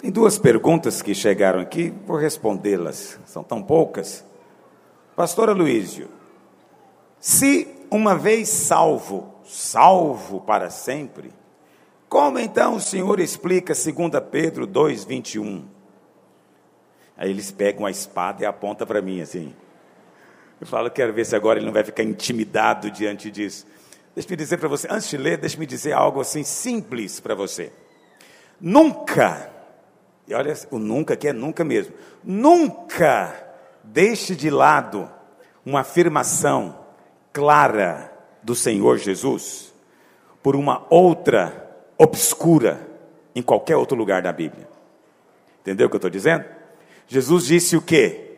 Tem duas perguntas que chegaram aqui, vou respondê-las, são tão poucas. Pastor Aloísio, se uma vez salvo, salvo para sempre, como então o Senhor explica 2 Pedro 2,21? Aí eles pegam a espada e apontam para mim assim. Eu falo, quero ver se agora ele não vai ficar intimidado diante disso. Deixa-me dizer para você, antes de ler, deixa-me dizer algo assim simples para você. Nunca e olha, o nunca que é nunca mesmo. Nunca deixe de lado uma afirmação clara do Senhor Jesus por uma outra obscura em qualquer outro lugar da Bíblia. Entendeu o que eu estou dizendo? Jesus disse o quê?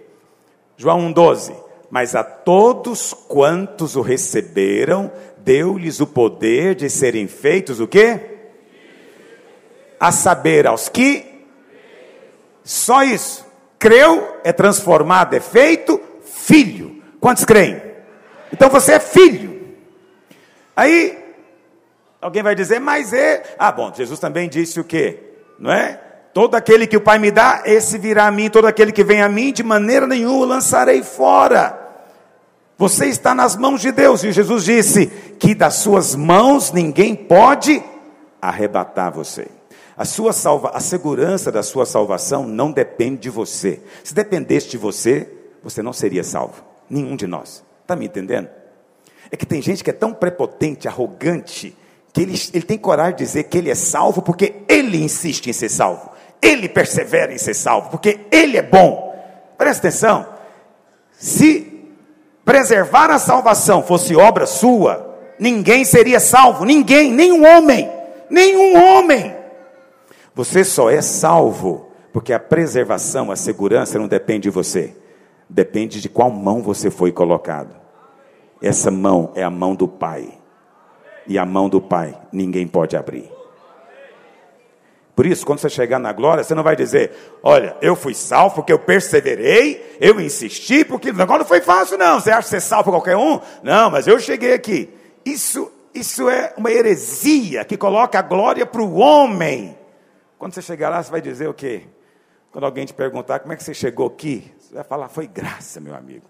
João 1,12: Mas a todos quantos o receberam, deu-lhes o poder de serem feitos o quê? A saber, aos que só isso. Creu, é transformado, é feito filho. Quantos creem? Então você é filho. Aí, alguém vai dizer, mas é. Ah, bom, Jesus também disse o quê? Não é? Todo aquele que o Pai me dá, esse virá a mim. Todo aquele que vem a mim, de maneira nenhuma o lançarei fora. Você está nas mãos de Deus. E Jesus disse que das suas mãos ninguém pode arrebatar você. A sua salva, a segurança da sua salvação não depende de você. Se dependesse de você, você não seria salvo. Nenhum de nós. Está me entendendo? É que tem gente que é tão prepotente, arrogante, que ele, ele tem coragem de dizer que ele é salvo porque ele insiste em ser salvo. Ele persevera em ser salvo, porque ele é bom. Presta atenção. Se preservar a salvação fosse obra sua, ninguém seria salvo. Ninguém, nenhum homem. Nenhum homem. Você só é salvo porque a preservação, a segurança não depende de você, depende de qual mão você foi colocado. Essa mão é a mão do Pai, e a mão do Pai ninguém pode abrir. Por isso, quando você chegar na glória, você não vai dizer: Olha, eu fui salvo porque eu perseverei, eu insisti, porque o negócio não foi fácil, não. Você acha que você é salvo qualquer um? Não, mas eu cheguei aqui. Isso, isso é uma heresia que coloca a glória para o homem. Quando você chegar lá, você vai dizer o quê? Quando alguém te perguntar como é que você chegou aqui, você vai falar: foi graça, meu amigo.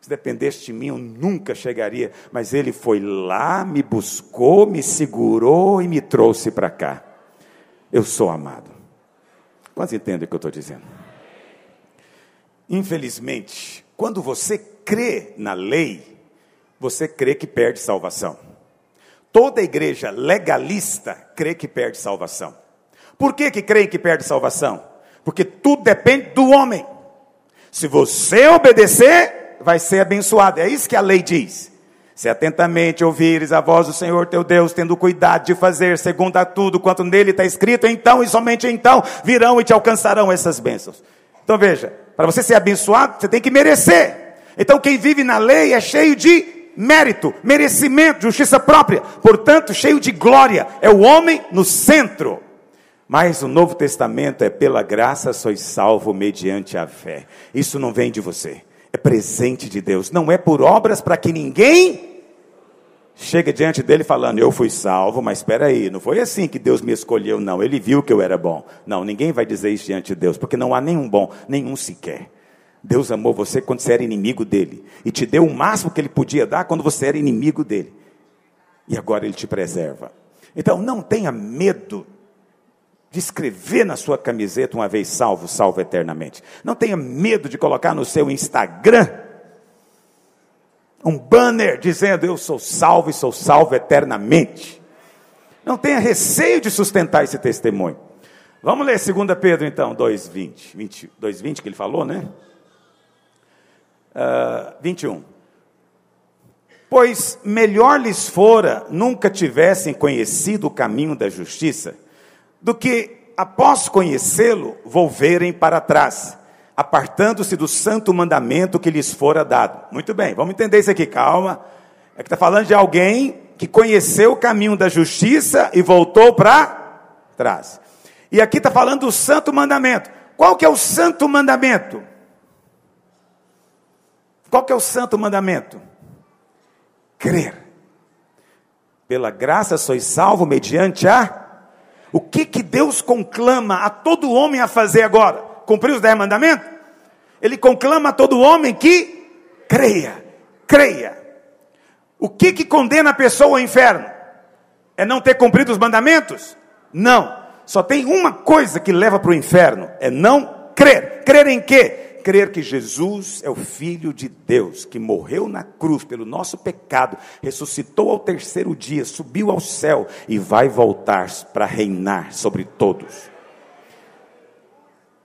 Se dependesse de mim, eu nunca chegaria. Mas ele foi lá, me buscou, me segurou e me trouxe para cá. Eu sou amado. Quantos entendem o que eu estou dizendo? Infelizmente, quando você crê na lei, você crê que perde salvação. Toda igreja legalista crê que perde salvação. Por que, que creem que perde salvação? Porque tudo depende do homem. Se você obedecer, vai ser abençoado. É isso que a lei diz. Se atentamente ouvires a voz do Senhor teu Deus, tendo cuidado de fazer segundo a tudo quanto nele está escrito, então e somente então virão e te alcançarão essas bênçãos. Então veja, para você ser abençoado, você tem que merecer. Então quem vive na lei é cheio de mérito, merecimento, justiça própria, portanto, cheio de glória. É o homem no centro. Mas o Novo Testamento é pela graça sois salvo mediante a fé. Isso não vem de você, é presente de Deus. Não é por obras para que ninguém chegue diante dele falando: Eu fui salvo, mas espera aí, não foi assim que Deus me escolheu, não. Ele viu que eu era bom. Não, ninguém vai dizer isso diante de Deus, porque não há nenhum bom, nenhum sequer. Deus amou você quando você era inimigo dele e te deu o máximo que ele podia dar quando você era inimigo dele. E agora ele te preserva. Então não tenha medo de escrever na sua camiseta, uma vez salvo, salvo eternamente. Não tenha medo de colocar no seu Instagram um banner dizendo: Eu sou salvo e sou salvo eternamente. Não tenha receio de sustentar esse testemunho. Vamos ler 2 Pedro então, 2,20. 2,20 que ele falou, né? Uh, 21. Pois melhor lhes fora nunca tivessem conhecido o caminho da justiça do que, após conhecê-lo, volverem para trás, apartando-se do santo mandamento que lhes fora dado. Muito bem, vamos entender isso aqui, calma. É que está falando de alguém que conheceu o caminho da justiça e voltou para trás. E aqui está falando do santo mandamento. Qual que é o santo mandamento? Qual que é o santo mandamento? Crer. Pela graça sois salvo mediante a O que que Deus conclama a todo homem a fazer agora? Cumprir os dez mandamentos? Ele conclama a todo homem que creia, creia. O que que condena a pessoa ao inferno? É não ter cumprido os mandamentos? Não. Só tem uma coisa que leva para o inferno: é não crer. Crer em quê? Crer que Jesus é o Filho de Deus, que morreu na cruz pelo nosso pecado, ressuscitou ao terceiro dia, subiu ao céu e vai voltar para reinar sobre todos.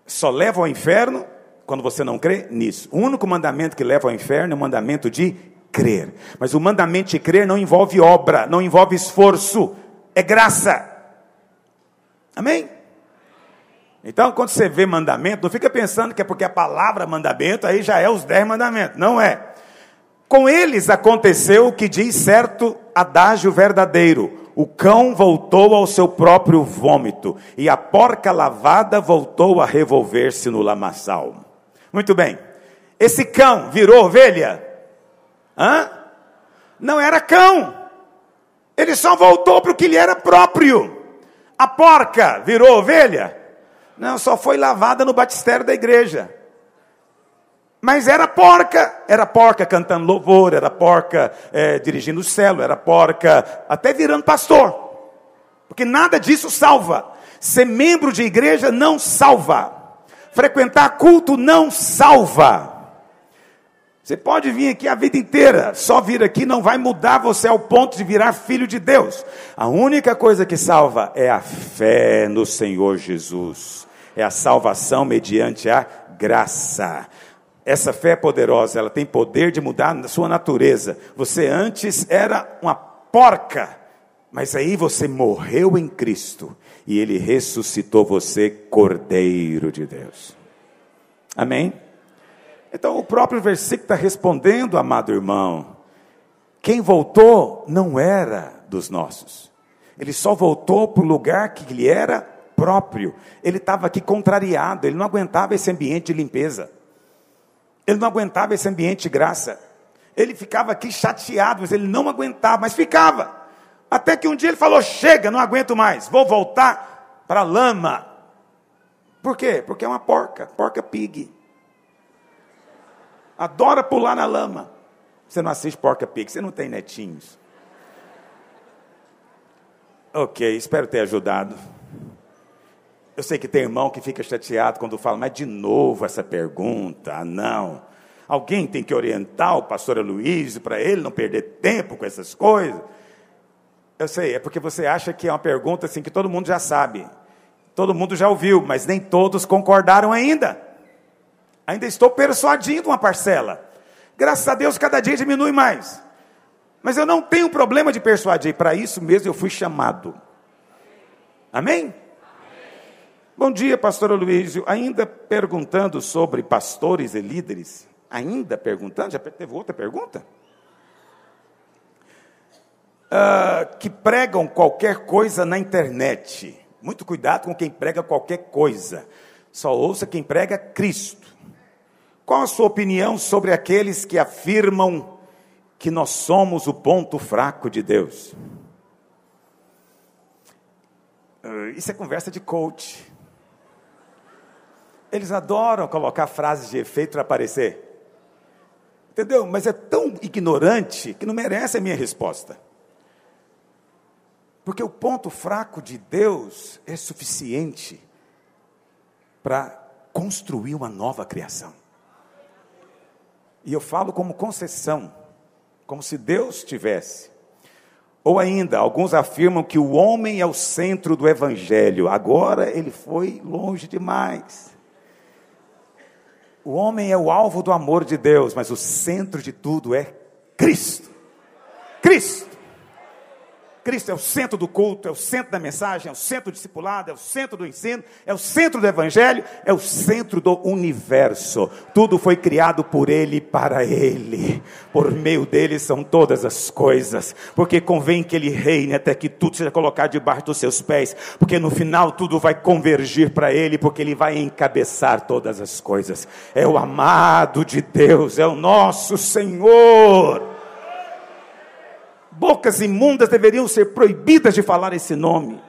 Só leva ao inferno quando você não crê nisso. O único mandamento que leva ao inferno é o mandamento de crer. Mas o mandamento de crer não envolve obra, não envolve esforço, é graça. Amém? Então, quando você vê mandamento, não fica pensando que é porque a palavra mandamento aí já é os dez mandamentos. Não é. Com eles aconteceu o que diz certo adágio verdadeiro: o cão voltou ao seu próprio vômito, e a porca lavada voltou a revolver-se no lamaçal. Muito bem. Esse cão virou ovelha? Hã? Não era cão. Ele só voltou para o que lhe era próprio. A porca virou ovelha? Não, só foi lavada no batistério da igreja. Mas era porca, era porca cantando louvor, era porca é, dirigindo o celo, era porca até virando pastor. Porque nada disso salva. Ser membro de igreja não salva. Frequentar culto não salva. Você pode vir aqui a vida inteira, só vir aqui não vai mudar você ao ponto de virar filho de Deus. A única coisa que salva é a fé no Senhor Jesus. É a salvação mediante a graça. Essa fé poderosa, ela tem poder de mudar a sua natureza. Você antes era uma porca, mas aí você morreu em Cristo e ele ressuscitou você, Cordeiro de Deus. Amém? Então, o próprio versículo está respondendo, amado irmão. Quem voltou não era dos nossos. Ele só voltou para o lugar que lhe era próprio. Ele estava aqui contrariado, ele não aguentava esse ambiente de limpeza. Ele não aguentava esse ambiente de graça. Ele ficava aqui chateado, mas ele não aguentava, mas ficava. Até que um dia ele falou: Chega, não aguento mais, vou voltar para a lama. Por quê? Porque é uma porca, porca pig adora pular na lama. Você não assiste Porca Pig, você não tem netinhos. Ok, espero ter ajudado. Eu sei que tem irmão que fica chateado quando fala, mas de novo essa pergunta, ah, não. Alguém tem que orientar o pastor Luiz para ele não perder tempo com essas coisas. Eu sei, é porque você acha que é uma pergunta assim que todo mundo já sabe. Todo mundo já ouviu, mas nem todos concordaram ainda. Ainda estou persuadindo uma parcela. Graças a Deus, cada dia diminui mais. Mas eu não tenho problema de persuadir, para isso mesmo eu fui chamado. Amém? Bom dia, pastor Luísio. Ainda perguntando sobre pastores e líderes. Ainda perguntando? Já teve outra pergunta? Uh, que pregam qualquer coisa na internet. Muito cuidado com quem prega qualquer coisa. Só ouça quem prega Cristo. Qual a sua opinião sobre aqueles que afirmam que nós somos o ponto fraco de Deus? Uh, isso é conversa de coach. Eles adoram colocar frases de efeito para aparecer. Entendeu? Mas é tão ignorante que não merece a minha resposta. Porque o ponto fraco de Deus é suficiente para construir uma nova criação. E eu falo como concessão, como se Deus tivesse. Ou ainda, alguns afirmam que o homem é o centro do evangelho. Agora ele foi longe demais. O homem é o alvo do amor de Deus, mas o centro de tudo é Cristo. Cristo. Cristo é o centro do culto, é o centro da mensagem, é o centro do discipulado, é o centro do ensino, é o centro do evangelho, é o centro do universo. Tudo foi criado por Ele para Ele. Por meio dele são todas as coisas. Porque convém que Ele reine até que tudo seja colocado debaixo dos seus pés. Porque no final tudo vai convergir para Ele, porque Ele vai encabeçar todas as coisas. É o amado de Deus, é o nosso Senhor. Bocas imundas deveriam ser proibidas de falar esse nome.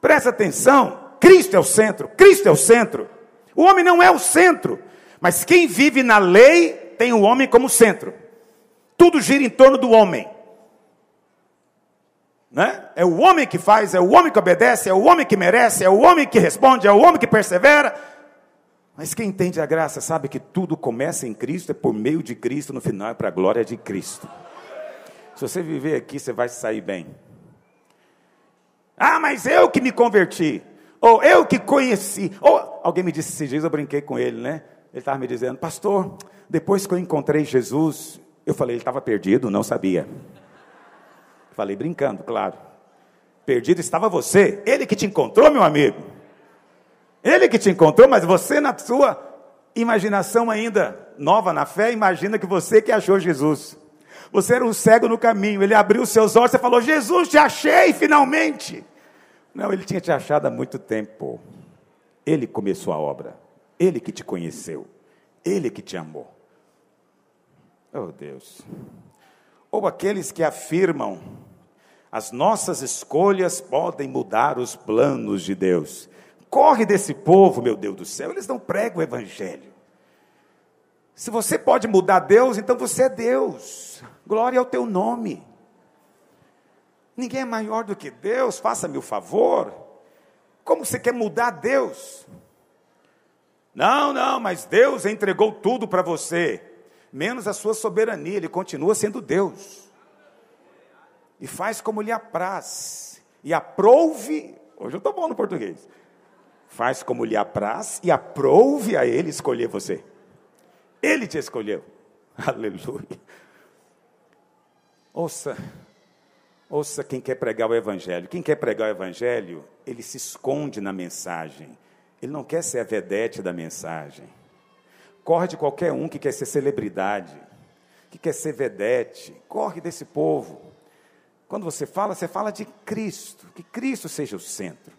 Presta atenção, Cristo é o centro, Cristo é o centro. O homem não é o centro, mas quem vive na lei tem o homem como centro. Tudo gira em torno do homem. Né? É o homem que faz, é o homem que obedece, é o homem que merece, é o homem que responde, é o homem que persevera. Mas quem entende a graça sabe que tudo começa em Cristo, é por meio de Cristo, no final é para a glória de Cristo. Se você viver aqui, você vai sair bem. Ah, mas eu que me converti, ou eu que conheci, ou alguém me disse esses dias, eu brinquei com ele, né? Ele estava me dizendo, pastor, depois que eu encontrei Jesus, eu falei, ele estava perdido, não sabia. Falei brincando, claro. Perdido estava você, ele que te encontrou, meu amigo. Ele que te encontrou, mas você, na sua imaginação ainda nova na fé, imagina que você que achou Jesus. Você era um cego no caminho, ele abriu os seus olhos, você falou: Jesus, te achei finalmente. Não, ele tinha te achado há muito tempo. Ele começou a obra, ele que te conheceu, ele que te amou. Oh Deus. Ou aqueles que afirmam as nossas escolhas podem mudar os planos de Deus. Corre desse povo, meu Deus do céu, eles não pregam o Evangelho. Se você pode mudar Deus, então você é Deus. Glória ao teu nome. Ninguém é maior do que Deus, faça-me o favor. Como você quer mudar Deus? Não, não, mas Deus entregou tudo para você, menos a sua soberania, Ele continua sendo Deus e faz como lhe apraz, e aprouve, hoje eu estou bom no português, faz como lhe apraz e aprouve a ele escolher você. Ele te escolheu. Aleluia. Ouça, ouça quem quer pregar o Evangelho. Quem quer pregar o Evangelho, ele se esconde na mensagem. Ele não quer ser a vedete da mensagem. Corre de qualquer um que quer ser celebridade, que quer ser vedete. Corre desse povo. Quando você fala, você fala de Cristo, que Cristo seja o centro.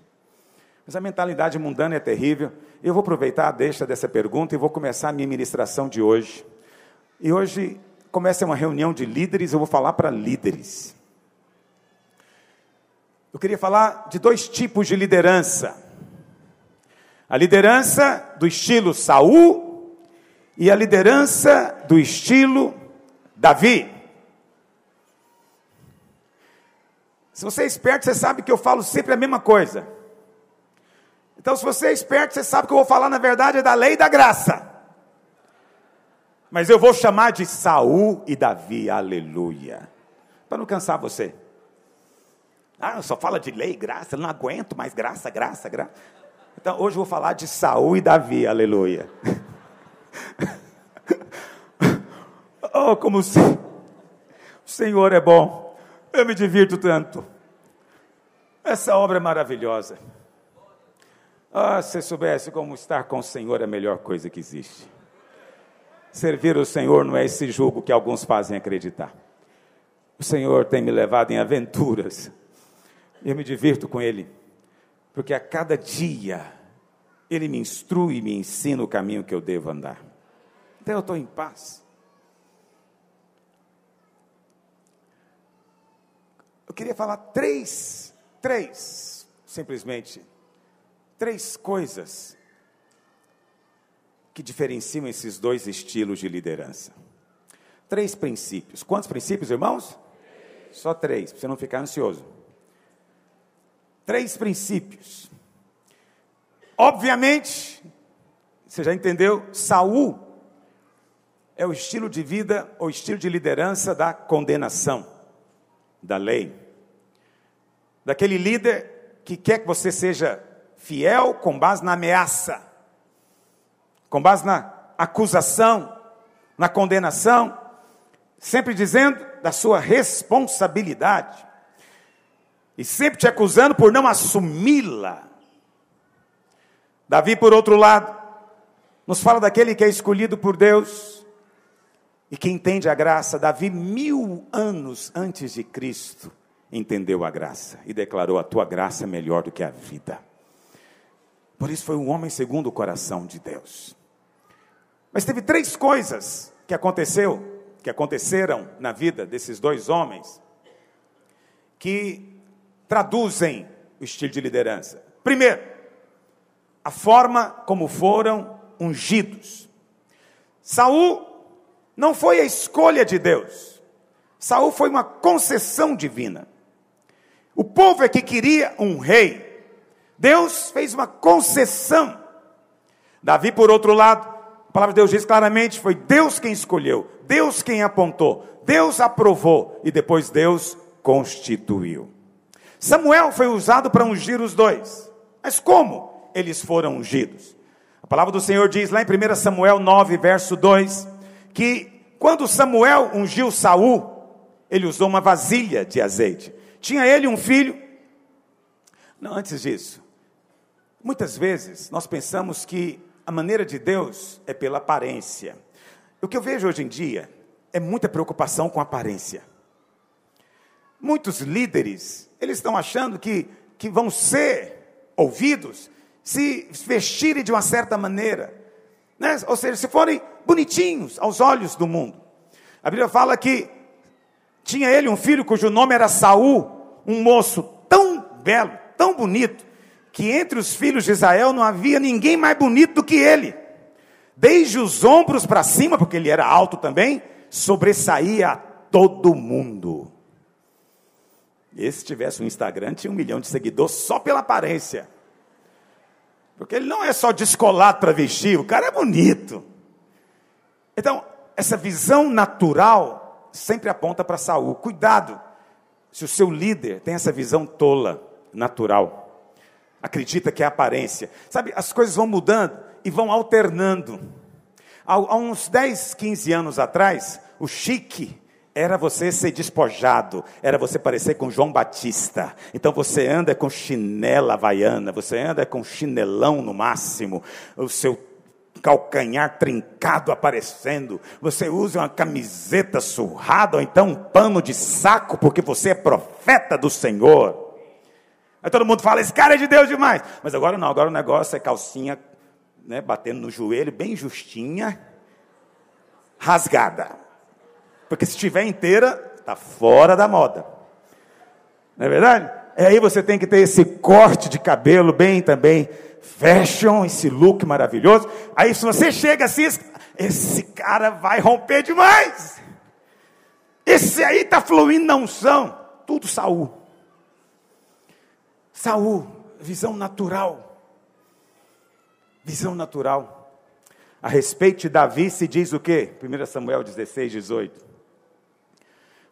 Mas a mentalidade mundana é terrível. Eu vou aproveitar a deixa dessa pergunta e vou começar a minha ministração de hoje. E hoje começa uma reunião de líderes, eu vou falar para líderes. Eu queria falar de dois tipos de liderança. A liderança do estilo Saul e a liderança do estilo Davi. Se você é esperto, você sabe que eu falo sempre a mesma coisa. Então, se você é esperto, você sabe que eu vou falar, na verdade, é da lei e da graça. Mas eu vou chamar de Saul e Davi, aleluia. Para não cansar você. Ah, só fala de lei graça, eu não aguento mais graça, graça, graça. Então, hoje eu vou falar de Saul e Davi, aleluia. oh, como o Senhor é bom. Eu me divirto tanto. Essa obra é maravilhosa. Ah, se soubesse como estar com o Senhor é a melhor coisa que existe. Servir o Senhor não é esse jogo que alguns fazem acreditar. O Senhor tem me levado em aventuras. Eu me divirto com Ele, porque a cada dia Ele me instrui e me ensina o caminho que eu devo andar. Então eu estou em paz. queria falar três, três, simplesmente, três coisas que diferenciam esses dois estilos de liderança. Três princípios. Quantos princípios, irmãos? Só três, para você não ficar ansioso. Três princípios. Obviamente, você já entendeu, Saul é o estilo de vida ou estilo de liderança da condenação, da lei daquele líder que quer que você seja fiel com base na ameaça, com base na acusação, na condenação, sempre dizendo da sua responsabilidade e sempre te acusando por não assumi-la. Davi, por outro lado, nos fala daquele que é escolhido por Deus e que entende a graça. Davi, mil anos antes de Cristo, entendeu a graça e declarou: A tua graça é melhor do que a vida. Por isso foi um homem segundo o coração de Deus. Mas teve três coisas que aconteceu, que aconteceram na vida desses dois homens, que traduzem o estilo de liderança. Primeiro, a forma como foram ungidos. Saul não foi a escolha de Deus. Saul foi uma concessão divina. O povo é que queria um rei. Deus fez uma concessão. Davi, por outro lado, palavra de Deus diz claramente: foi Deus quem escolheu, Deus quem apontou, Deus aprovou e depois Deus constituiu. Samuel foi usado para ungir os dois. Mas como eles foram ungidos? A palavra do Senhor diz lá em 1 Samuel 9, verso 2, que quando Samuel ungiu Saul, ele usou uma vasilha de azeite. Tinha ele um filho. Não, antes disso, muitas vezes nós pensamos que a maneira de Deus é pela aparência. O que eu vejo hoje em dia é muita preocupação com aparência. Muitos líderes, eles estão achando que, que vão ser ouvidos se vestirem de uma certa maneira, né? ou seja, se forem bonitinhos aos olhos do mundo. A Bíblia fala que tinha ele um filho cujo nome era Saul, um moço tão belo, tão bonito, que entre os filhos de Israel não havia ninguém mais bonito do que ele. Desde os ombros para cima, porque ele era alto também, sobressaía todo mundo. E se tivesse um Instagram, tinha um milhão de seguidores só pela aparência. Porque ele não é só descolado travesti, o cara é bonito. Então, essa visão natural sempre aponta para Saul. Cuidado, se o seu líder tem essa visão tola, natural, acredita que é aparência. Sabe, as coisas vão mudando e vão alternando. Há, há uns 10, 15 anos atrás, o chique era você ser despojado, era você parecer com João Batista. Então você anda com chinela havaiana, você anda com chinelão no máximo, o seu calcanhar trincado aparecendo, você usa uma camiseta surrada ou então um pano de saco porque você é profeta do Senhor. Aí todo mundo fala, esse cara é de Deus demais. Mas agora não, agora o negócio é calcinha, né, batendo no joelho, bem justinha, rasgada. Porque se estiver inteira, está fora da moda. Não é verdade? E aí você tem que ter esse corte de cabelo bem também fashion, esse look maravilhoso. Aí se você chega assim, esse cara vai romper demais. Esse aí está fluindo na unção. Tudo Saul. Saul, visão natural. Visão natural. A respeito de Davi se diz o quê? 1 Samuel 16, 18.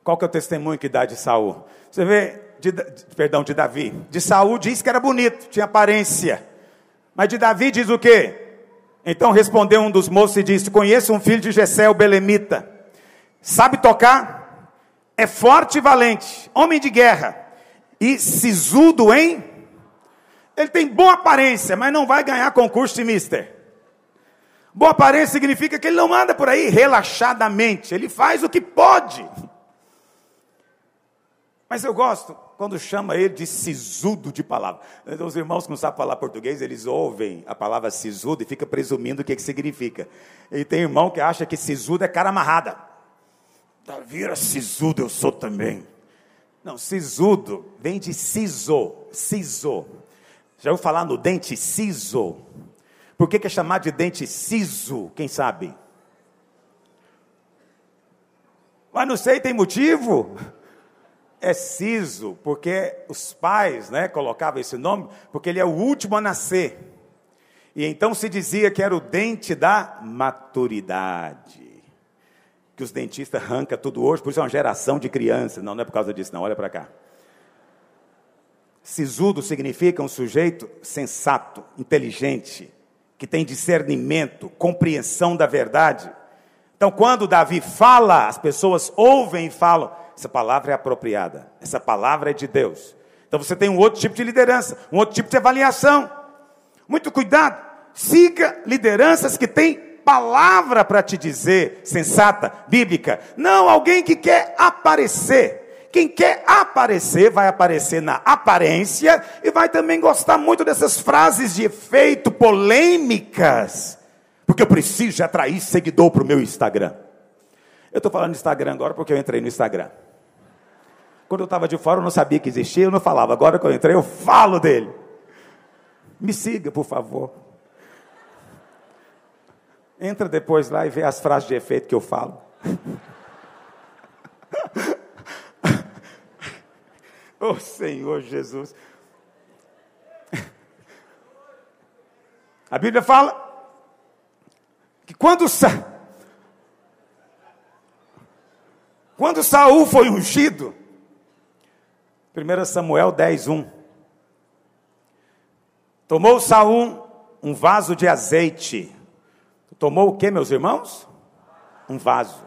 Qual que é o testemunho que dá de Saul? Você vê, de, perdão, de Davi. De Saul diz que era bonito, tinha aparência. Mas de Davi diz o quê? Então respondeu um dos moços e disse: Conheço um filho de Jessé, o Belemita. Sabe tocar? É forte e valente, homem de guerra. E sisudo em? Ele tem boa aparência, mas não vai ganhar concurso de mister. Boa aparência significa que ele não anda por aí relaxadamente, ele faz o que pode. Mas eu gosto quando chama ele de sisudo de palavra. Os irmãos que não sabem falar português, eles ouvem a palavra sisudo e fica presumindo o que, que significa. E tem irmão que acha que sisudo é cara amarrada. Davi era sisudo, eu sou também. Não, sisudo vem de siso, siso. Já ouviu falar no dente siso? Por que, que é chamado de dente siso? Quem sabe? Mas não sei, tem motivo? é siso, porque os pais né, colocavam esse nome, porque ele é o último a nascer. E então se dizia que era o dente da maturidade. Que os dentistas arrancam tudo hoje, por isso é uma geração de crianças. Não, não é por causa disso, não, olha para cá. Sisudo significa um sujeito sensato, inteligente, que tem discernimento, compreensão da verdade. Então, quando Davi fala, as pessoas ouvem e falam: essa palavra é apropriada, essa palavra é de Deus. Então você tem um outro tipo de liderança, um outro tipo de avaliação. Muito cuidado, siga lideranças que têm palavra para te dizer, sensata, bíblica. Não alguém que quer aparecer. Quem quer aparecer, vai aparecer na aparência e vai também gostar muito dessas frases de efeito polêmicas. Porque eu preciso atrair seguidor para o meu Instagram. Eu estou falando do Instagram agora porque eu entrei no Instagram. Quando eu estava de fora, eu não sabia que existia, eu não falava. Agora que eu entrei, eu falo dele. Me siga, por favor. Entra depois lá e vê as frases de efeito que eu falo. oh Senhor Jesus. A Bíblia fala que quando Sa... quando Saul foi ungido, 1 Samuel 10, 1. Tomou Saul um vaso de azeite. Tomou o que, meus irmãos? Um vaso.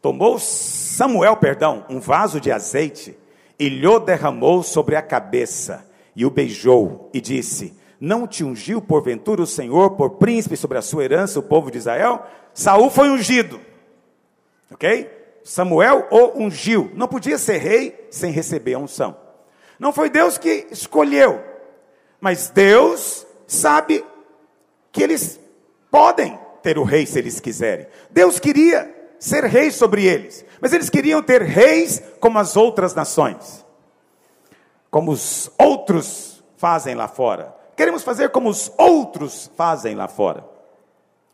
Tomou Samuel, perdão, um vaso de azeite e lhe derramou sobre a cabeça e o beijou e disse: Não te ungiu porventura o Senhor por príncipe sobre a sua herança, o povo de Israel? Saul foi ungido. OK? Samuel o ungiu. Não podia ser rei sem receber a unção. Não foi Deus que escolheu, mas Deus sabe que eles podem ter o rei se eles quiserem. Deus queria ser rei sobre eles, mas eles queriam ter reis como as outras nações, como os outros fazem lá fora. Queremos fazer como os outros fazem lá fora.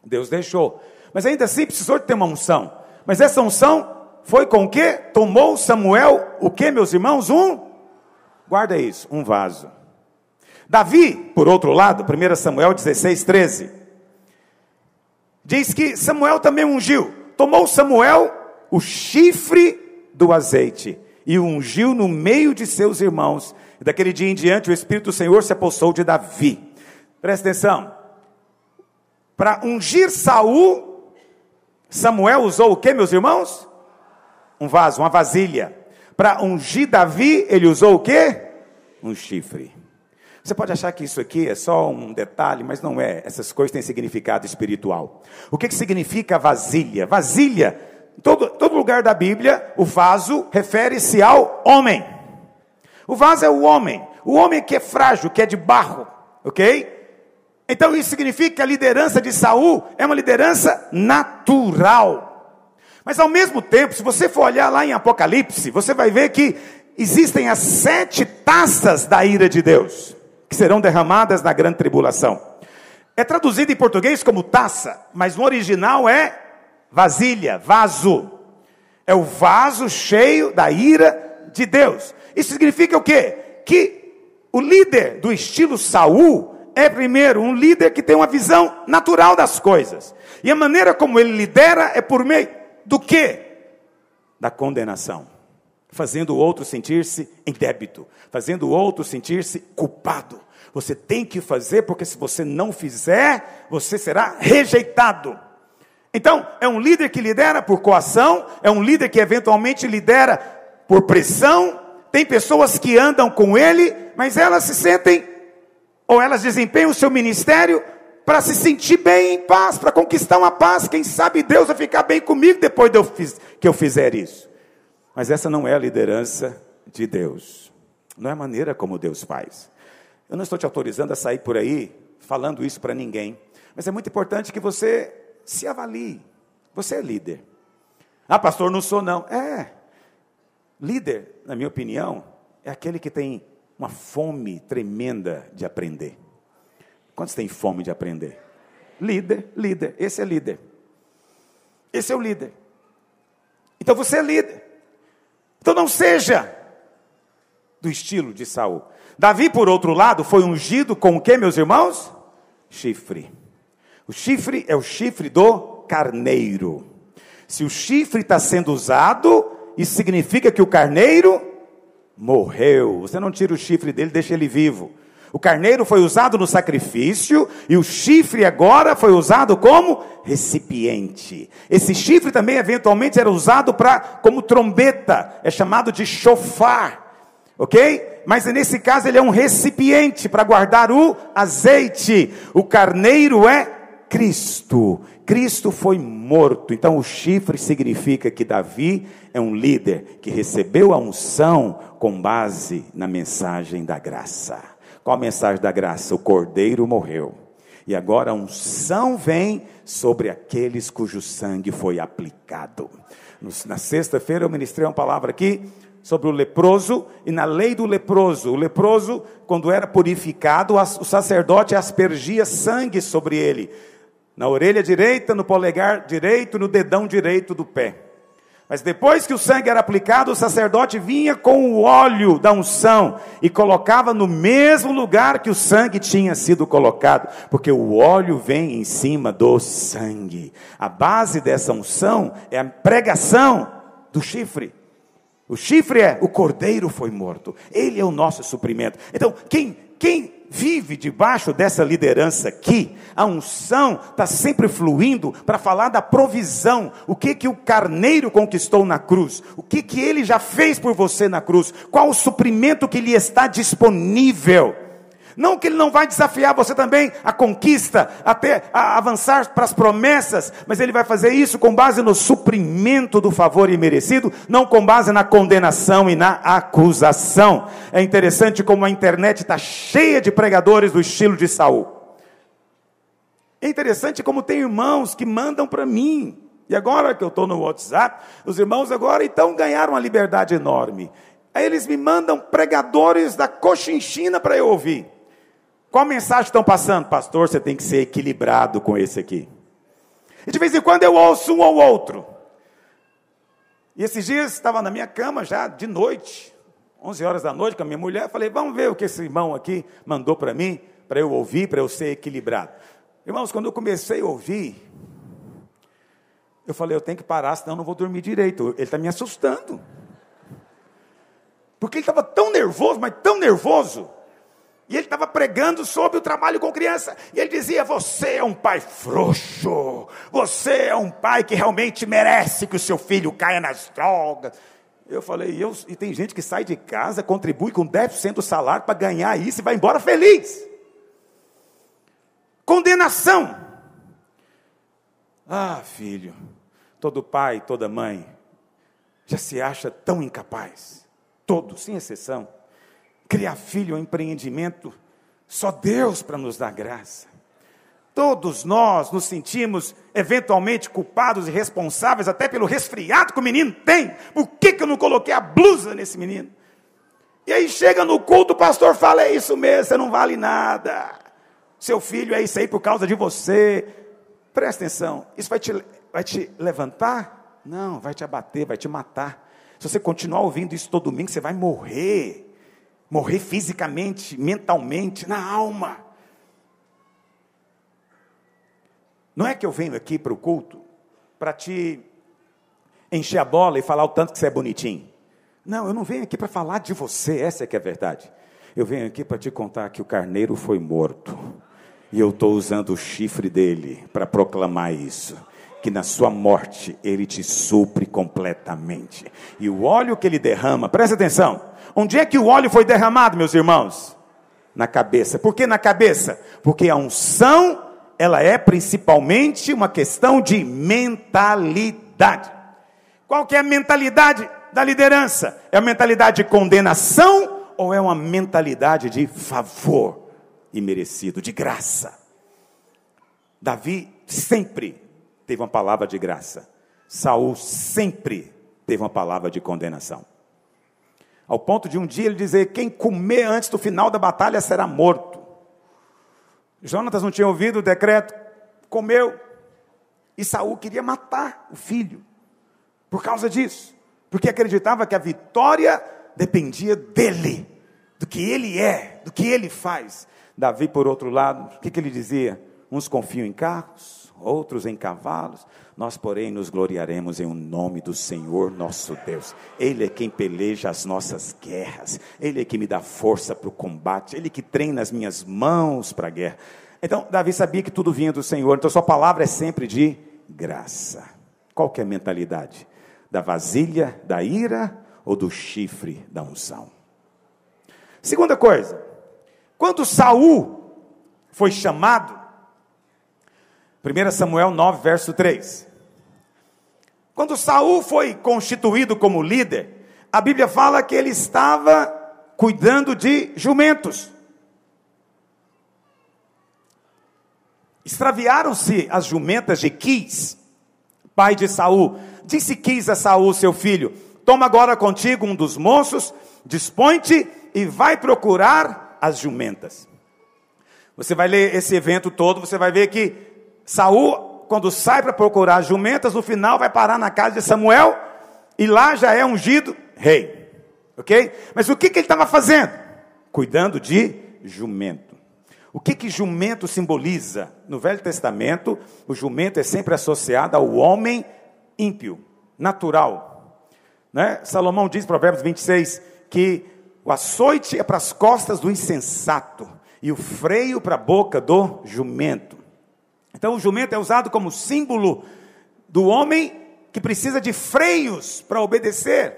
Deus deixou, mas ainda assim precisou de ter uma unção. Mas essa unção foi com o que? Tomou Samuel o que, meus irmãos? Um, guarda isso, um vaso. Davi, por outro lado, 1 Samuel 16, 13, diz que Samuel também ungiu. Tomou Samuel o chifre do azeite e o ungiu no meio de seus irmãos. E daquele dia em diante o Espírito do Senhor se apossou de Davi. Presta atenção. Para ungir Saul, Samuel usou o que, meus irmãos? um vaso, uma vasilha. Para ungir Davi, ele usou o quê? Um chifre. Você pode achar que isso aqui é só um detalhe, mas não é. Essas coisas têm significado espiritual. O que, que significa vasilha? Vasilha, todo, todo lugar da Bíblia, o vaso refere-se ao homem. O vaso é o homem. O homem que é frágil, que é de barro, ok? Então isso significa que a liderança de Saul é uma liderança natural. Mas ao mesmo tempo, se você for olhar lá em Apocalipse, você vai ver que existem as sete taças da ira de Deus, que serão derramadas na grande tribulação. É traduzido em português como taça, mas no original é vasilha, vaso. É o vaso cheio da ira de Deus. Isso significa o quê? Que o líder do estilo Saul é primeiro um líder que tem uma visão natural das coisas. E a maneira como ele lidera é por meio do que? Da condenação. Fazendo o outro sentir-se em débito, fazendo o outro sentir-se culpado. Você tem que fazer, porque se você não fizer, você será rejeitado. Então, é um líder que lidera por coação, é um líder que eventualmente lidera por pressão. Tem pessoas que andam com ele, mas elas se sentem, ou elas desempenham o seu ministério para se sentir bem em paz, para conquistar uma paz. Quem sabe Deus vai ficar bem comigo depois que eu fizer isso. Mas essa não é a liderança de Deus. Não é a maneira como Deus faz. Eu não estou te autorizando a sair por aí falando isso para ninguém. Mas é muito importante que você se avalie. Você é líder. Ah, pastor, não sou não. É. Líder, na minha opinião, é aquele que tem uma fome tremenda de aprender. Quantos têm fome de aprender? Líder, líder, esse é líder. Esse é o líder. Então você é líder. Então não seja do estilo de Saul. Davi, por outro lado, foi ungido com o que, meus irmãos? Chifre. O chifre é o chifre do carneiro. Se o chifre está sendo usado, isso significa que o carneiro morreu. Você não tira o chifre dele, deixa ele vivo. O carneiro foi usado no sacrifício e o chifre agora foi usado como recipiente. Esse chifre também eventualmente era usado para como trombeta, é chamado de chofar. OK? Mas nesse caso ele é um recipiente para guardar o azeite. O carneiro é Cristo. Cristo foi morto. Então o chifre significa que Davi é um líder que recebeu a unção com base na mensagem da graça. Qual a mensagem da graça? O cordeiro morreu. E agora a unção vem sobre aqueles cujo sangue foi aplicado. Na sexta-feira eu ministrei uma palavra aqui sobre o leproso e na lei do leproso. O leproso, quando era purificado, o sacerdote aspergia sangue sobre ele, na orelha direita, no polegar direito, no dedão direito do pé. Mas depois que o sangue era aplicado, o sacerdote vinha com o óleo da unção e colocava no mesmo lugar que o sangue tinha sido colocado, porque o óleo vem em cima do sangue. A base dessa unção é a pregação do chifre. O chifre é o cordeiro foi morto. Ele é o nosso suprimento. Então, quem quem vive debaixo dessa liderança aqui, a unção está sempre fluindo para falar da provisão, o que que o carneiro conquistou na cruz, o que que ele já fez por você na cruz, qual o suprimento que lhe está disponível. Não que ele não vai desafiar você também a conquista, até a avançar para as promessas, mas ele vai fazer isso com base no suprimento do favor imerecido, não com base na condenação e na acusação. É interessante como a internet está cheia de pregadores do estilo de Saul. É interessante como tem irmãos que mandam para mim. E agora que eu estou no WhatsApp, os irmãos agora então ganharam uma liberdade enorme. Aí eles me mandam pregadores da Cochinchina para eu ouvir. Qual mensagem estão passando? Pastor, você tem que ser equilibrado com esse aqui. E de vez em quando eu ouço um ou outro. E esses dias estava na minha cama já de noite, 11 horas da noite com a minha mulher, falei, vamos ver o que esse irmão aqui mandou para mim, para eu ouvir, para eu ser equilibrado. Irmãos, quando eu comecei a ouvir, eu falei, eu tenho que parar, senão eu não vou dormir direito. Ele está me assustando. Porque ele estava tão nervoso, mas tão nervoso, e ele estava pregando sobre o trabalho com criança. E ele dizia: Você é um pai frouxo. Você é um pai que realmente merece que o seu filho caia nas drogas. Eu falei: eu, E tem gente que sai de casa, contribui com 10% do salário para ganhar isso e vai embora feliz. Condenação. Ah, filho, todo pai, toda mãe já se acha tão incapaz. Todos, sem exceção Criar filho é um empreendimento, só Deus para nos dar graça. Todos nós nos sentimos eventualmente culpados e responsáveis até pelo resfriado que o menino tem. Por que, que eu não coloquei a blusa nesse menino? E aí chega no culto, o pastor fala: é isso mesmo, você não vale nada. Seu filho é isso aí por causa de você. Presta atenção, isso vai te, vai te levantar? Não, vai te abater, vai te matar. Se você continuar ouvindo isso todo domingo, você vai morrer morrer fisicamente, mentalmente, na alma. Não é que eu venho aqui para o culto para te encher a bola e falar o tanto que você é bonitinho. Não, eu não venho aqui para falar de você, essa é que é a verdade. Eu venho aqui para te contar que o carneiro foi morto. E eu estou usando o chifre dele para proclamar isso. Que na sua morte ele te supre completamente. E o óleo que ele derrama, presta atenção, Onde é que o óleo foi derramado, meus irmãos? Na cabeça. Por que na cabeça? Porque a unção, ela é principalmente uma questão de mentalidade. Qual que é a mentalidade da liderança? É a mentalidade de condenação ou é uma mentalidade de favor imerecido, de graça? Davi sempre teve uma palavra de graça. Saul sempre teve uma palavra de condenação. Ao ponto de um dia ele dizer: Quem comer antes do final da batalha será morto. Jonatas não tinha ouvido o decreto, comeu. E Saul queria matar o filho por causa disso, porque acreditava que a vitória dependia dele, do que ele é, do que ele faz. Davi, por outro lado, o que, que ele dizia? Uns confiam em carros, outros em cavalos, nós, porém, nos gloriaremos em o nome do Senhor nosso Deus. Ele é quem peleja as nossas guerras. Ele é que me dá força para o combate. Ele que treina as minhas mãos para a guerra. Então, Davi sabia que tudo vinha do Senhor. Então, sua palavra é sempre de graça. Qual que é a mentalidade? Da vasilha da ira ou do chifre da unção? Segunda coisa, quando Saul foi chamado, 1 Samuel 9, verso 3. Quando Saul foi constituído como líder, a Bíblia fala que ele estava cuidando de jumentos. Extraviaram-se as jumentas de Quis, pai de Saul. Disse Quis a Saul, seu filho: Toma agora contigo um dos moços, dispõe-te e vai procurar as jumentas. Você vai ler esse evento todo, você vai ver que Saul, quando sai para procurar as jumentas, no final vai parar na casa de Samuel e lá já é ungido rei. Ok? Mas o que, que ele estava fazendo? Cuidando de jumento. O que, que jumento simboliza? No Velho Testamento, o jumento é sempre associado ao homem ímpio, natural. Né? Salomão diz, Provérbios 26, que o açoite é para as costas do insensato e o freio para a boca do jumento. Então, o jumento é usado como símbolo do homem que precisa de freios para obedecer,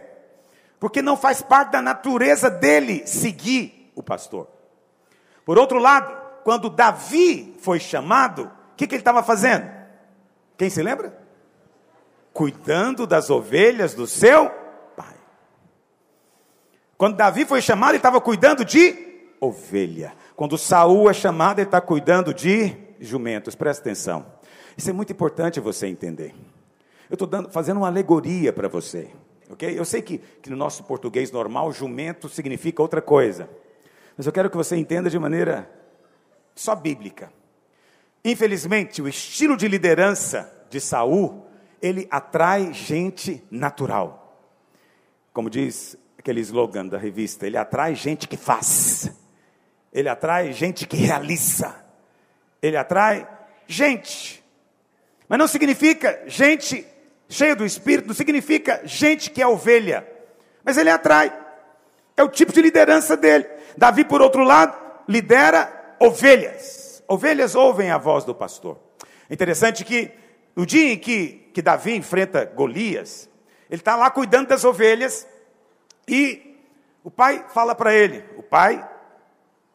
porque não faz parte da natureza dele seguir o pastor. Por outro lado, quando Davi foi chamado, o que, que ele estava fazendo? Quem se lembra? Cuidando das ovelhas do seu pai. Quando Davi foi chamado, ele estava cuidando de ovelha. Quando Saul é chamado, ele está cuidando de jumentos. Presta atenção. Isso é muito importante você entender. Eu estou fazendo uma alegoria para você. ok? Eu sei que, que no nosso português normal, jumento significa outra coisa. Mas eu quero que você entenda de maneira só bíblica. Infelizmente, o estilo de liderança de Saul, ele atrai gente natural. Como diz aquele slogan da revista, ele atrai gente que faz. Ele atrai gente que realiza. Ele atrai gente. Mas não significa gente cheia do Espírito, não significa gente que é ovelha. Mas ele atrai. É o tipo de liderança dele. Davi, por outro lado, lidera ovelhas. Ovelhas ouvem a voz do pastor. Interessante que no dia em que, que Davi enfrenta Golias, ele está lá cuidando das ovelhas e o pai fala para ele: o pai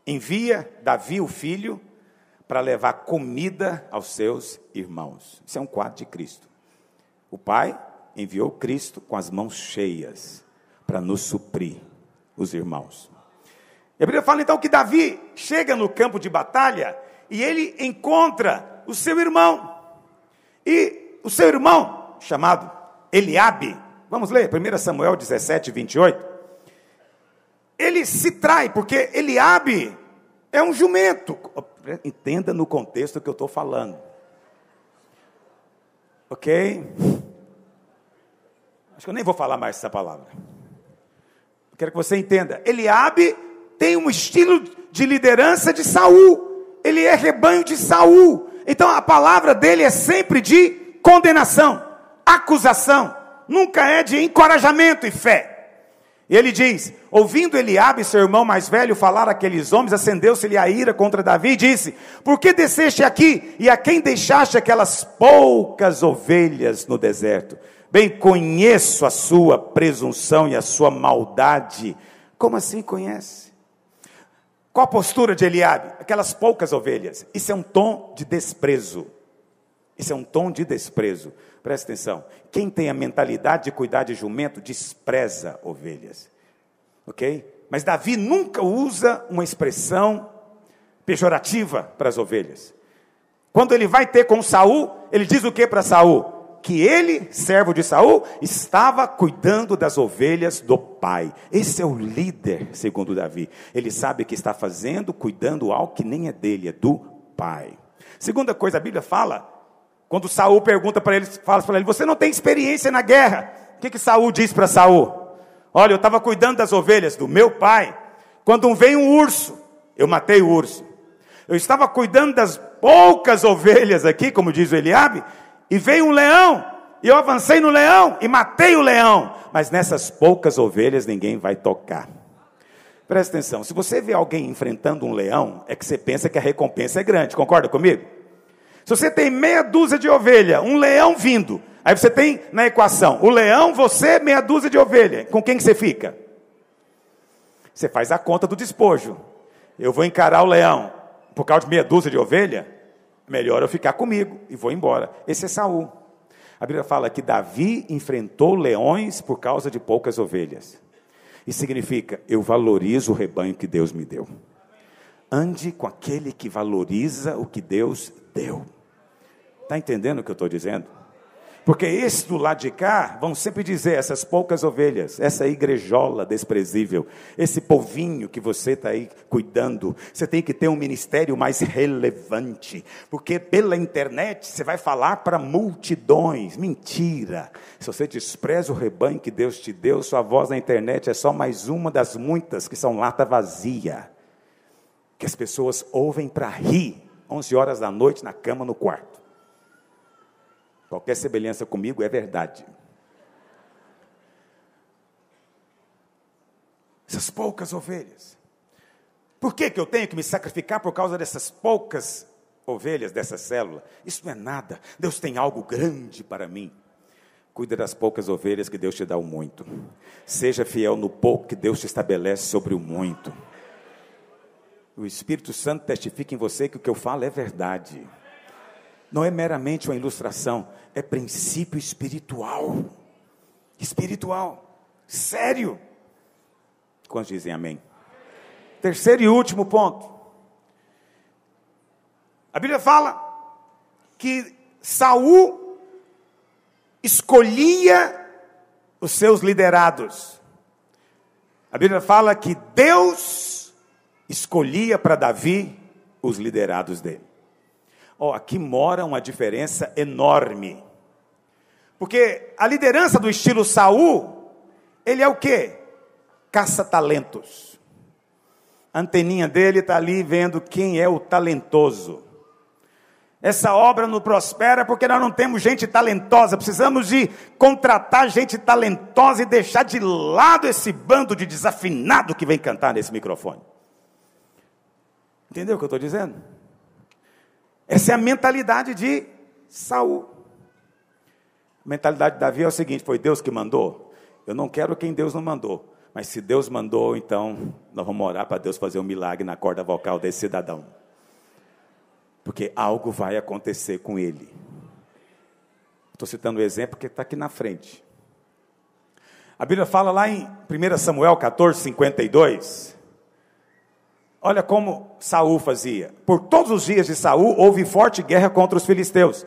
envia Davi, o filho, para levar comida aos seus irmãos. Isso é um quadro de Cristo. O Pai enviou Cristo com as mãos cheias para nos suprir, os irmãos. Bíblia fala então que Davi chega no campo de batalha e ele encontra o seu irmão. E o seu irmão, chamado Eliabe, vamos ler, 1 Samuel 17, 28 ele se trai, porque Eliabe é um jumento. Entenda no contexto que eu estou falando. Ok? Acho que eu nem vou falar mais essa palavra. Eu quero que você entenda. Eliabe tem um estilo de liderança de Saul. Ele é rebanho de Saul. Então a palavra dele é sempre de condenação, acusação. Nunca é de encorajamento e fé. E ele diz: Ouvindo Eliabe, seu irmão mais velho, falar aqueles homens, acendeu-se-lhe a ira contra Davi e disse: Por que desceste aqui e a quem deixaste aquelas poucas ovelhas no deserto? Bem conheço a sua presunção e a sua maldade. Como assim conhece? Qual a postura de Eliabe? Aquelas poucas ovelhas. Isso é um tom de desprezo. Isso é um tom de desprezo. Presta atenção. Quem tem a mentalidade de cuidar de jumento despreza ovelhas. Ok? Mas Davi nunca usa uma expressão pejorativa para as ovelhas. Quando ele vai ter com Saul, ele diz o que para Saul? Que ele, servo de Saul, estava cuidando das ovelhas do pai. Esse é o líder, segundo Davi. Ele sabe que está fazendo, cuidando algo que nem é dele, é do pai. Segunda coisa, a Bíblia fala quando Saul pergunta para ele, fala para ele: "Você não tem experiência na guerra?" O que que Saul diz para Saul? Olha, eu estava cuidando das ovelhas do meu pai. Quando veio um urso, eu matei o urso. Eu estava cuidando das poucas ovelhas aqui, como diz o Eliabe, e veio um leão, e eu avancei no leão e matei o leão. Mas nessas poucas ovelhas ninguém vai tocar. Presta atenção, se você vê alguém enfrentando um leão, é que você pensa que a recompensa é grande, concorda comigo? Se você tem meia dúzia de ovelha, um leão vindo, aí você tem na equação o leão, você, meia dúzia de ovelha, com quem que você fica? Você faz a conta do despojo. Eu vou encarar o leão por causa de meia dúzia de ovelha, melhor eu ficar comigo e vou embora. Esse é Saul. A Bíblia fala que Davi enfrentou leões por causa de poucas ovelhas. Isso significa, eu valorizo o rebanho que Deus me deu. Ande com aquele que valoriza o que Deus deu. Está entendendo o que eu estou dizendo? Porque esses do lado de cá vão sempre dizer, essas poucas ovelhas, essa igrejola desprezível, esse povinho que você está aí cuidando, você tem que ter um ministério mais relevante, porque pela internet você vai falar para multidões. Mentira! Se você despreza o rebanho que Deus te deu, sua voz na internet é só mais uma das muitas que são lata vazia, que as pessoas ouvem para rir, 11 horas da noite na cama, no quarto. Qualquer semelhança comigo é verdade. Essas poucas ovelhas. Por que, que eu tenho que me sacrificar por causa dessas poucas ovelhas dessa célula? Isso não é nada. Deus tem algo grande para mim. Cuida das poucas ovelhas que Deus te dá o muito. Seja fiel no pouco que Deus te estabelece sobre o muito. O Espírito Santo testifica em você que o que eu falo é verdade não é meramente uma ilustração, é princípio espiritual. Espiritual, sério. Quantos dizem amém? Terceiro e último ponto. A Bíblia fala que Saul escolhia os seus liderados. A Bíblia fala que Deus escolhia para Davi os liderados dele. Oh, aqui mora uma diferença enorme. Porque a liderança do estilo Saul, ele é o quê? Caça-talentos. A anteninha dele está ali vendo quem é o talentoso. Essa obra não prospera porque nós não temos gente talentosa. Precisamos de contratar gente talentosa e deixar de lado esse bando de desafinado que vem cantar nesse microfone. Entendeu o que eu estou dizendo? Essa é a mentalidade de Saul. A mentalidade de Davi é o seguinte: foi Deus que mandou. Eu não quero quem Deus não mandou. Mas se Deus mandou, então nós vamos orar para Deus fazer um milagre na corda vocal desse cidadão. Porque algo vai acontecer com ele. Estou citando o um exemplo que está aqui na frente. A Bíblia fala lá em 1 Samuel 14, 52. Olha como Saul fazia. Por todos os dias de Saul houve forte guerra contra os filisteus.